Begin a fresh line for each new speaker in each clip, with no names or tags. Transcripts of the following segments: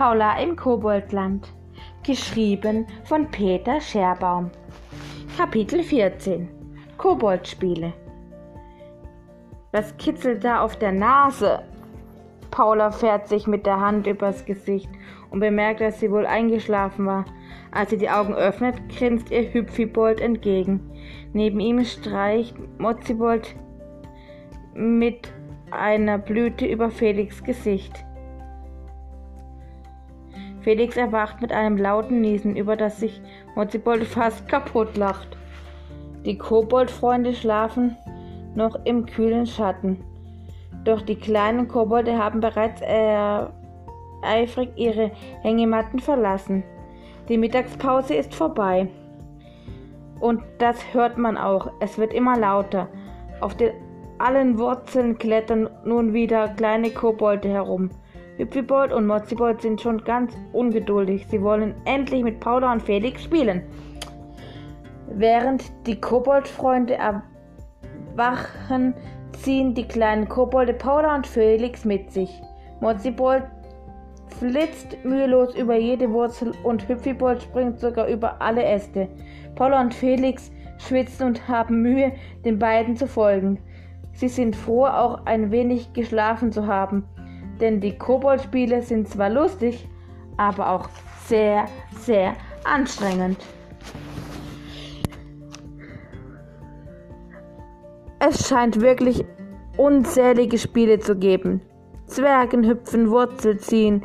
Paula im Koboldland. Geschrieben von Peter Scherbaum. Kapitel 14 Koboldspiele. Was kitzelt da auf der Nase? Paula fährt sich mit der Hand übers Gesicht und bemerkt, dass sie wohl eingeschlafen war. Als sie die Augen öffnet, grinst ihr Hüpfibold entgegen. Neben ihm streicht Mozzibold mit einer Blüte über Felix Gesicht. Felix erwacht mit einem lauten Niesen, über das sich Mozzibold fast kaputt lacht. Die Koboldfreunde schlafen noch im kühlen Schatten. Doch die kleinen Kobolde haben bereits äh, eifrig ihre Hängematten verlassen. Die Mittagspause ist vorbei. Und das hört man auch. Es wird immer lauter. Auf den allen Wurzeln klettern nun wieder kleine Kobolde herum. Hüpfibold und Mozzibold sind schon ganz ungeduldig. Sie wollen endlich mit Paula und Felix spielen. Während die Koboldfreunde erwachen, ziehen die kleinen Kobolde Paula und Felix mit sich. Mozzibold flitzt mühelos über jede Wurzel und Hüpfibold springt sogar über alle Äste. Paula und Felix schwitzen und haben Mühe, den beiden zu folgen. Sie sind froh, auch ein wenig geschlafen zu haben denn die Kobold-Spiele sind zwar lustig, aber auch sehr, sehr anstrengend. Es scheint wirklich unzählige Spiele zu geben. Zwergen hüpfen, Wurzel ziehen,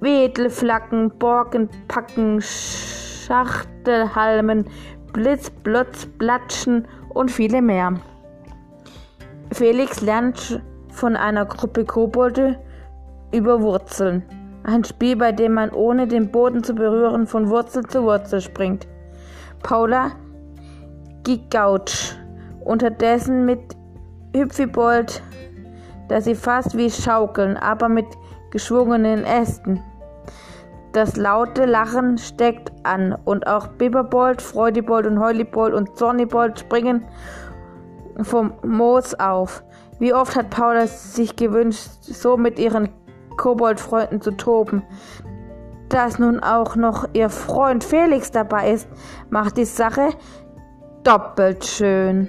Wedel flacken, Borken packen, Schachtelhalmen, Blitz, Blotz, Platschen und viele mehr. Felix lernt von einer Gruppe Kobolde über Wurzeln. Ein Spiel, bei dem man ohne den Boden zu berühren von Wurzel zu Wurzel springt. Paula Gigautsch unterdessen mit Hüpfibold, dass sie fast wie schaukeln, aber mit geschwungenen Ästen. Das laute Lachen steckt an und auch Bibberbold, Freudibold und Heulibold und Zornibold springen vom Moos auf. Wie oft hat Paula sich gewünscht, so mit ihren Koboldfreunden zu toben. Dass nun auch noch ihr Freund Felix dabei ist, macht die Sache doppelt schön.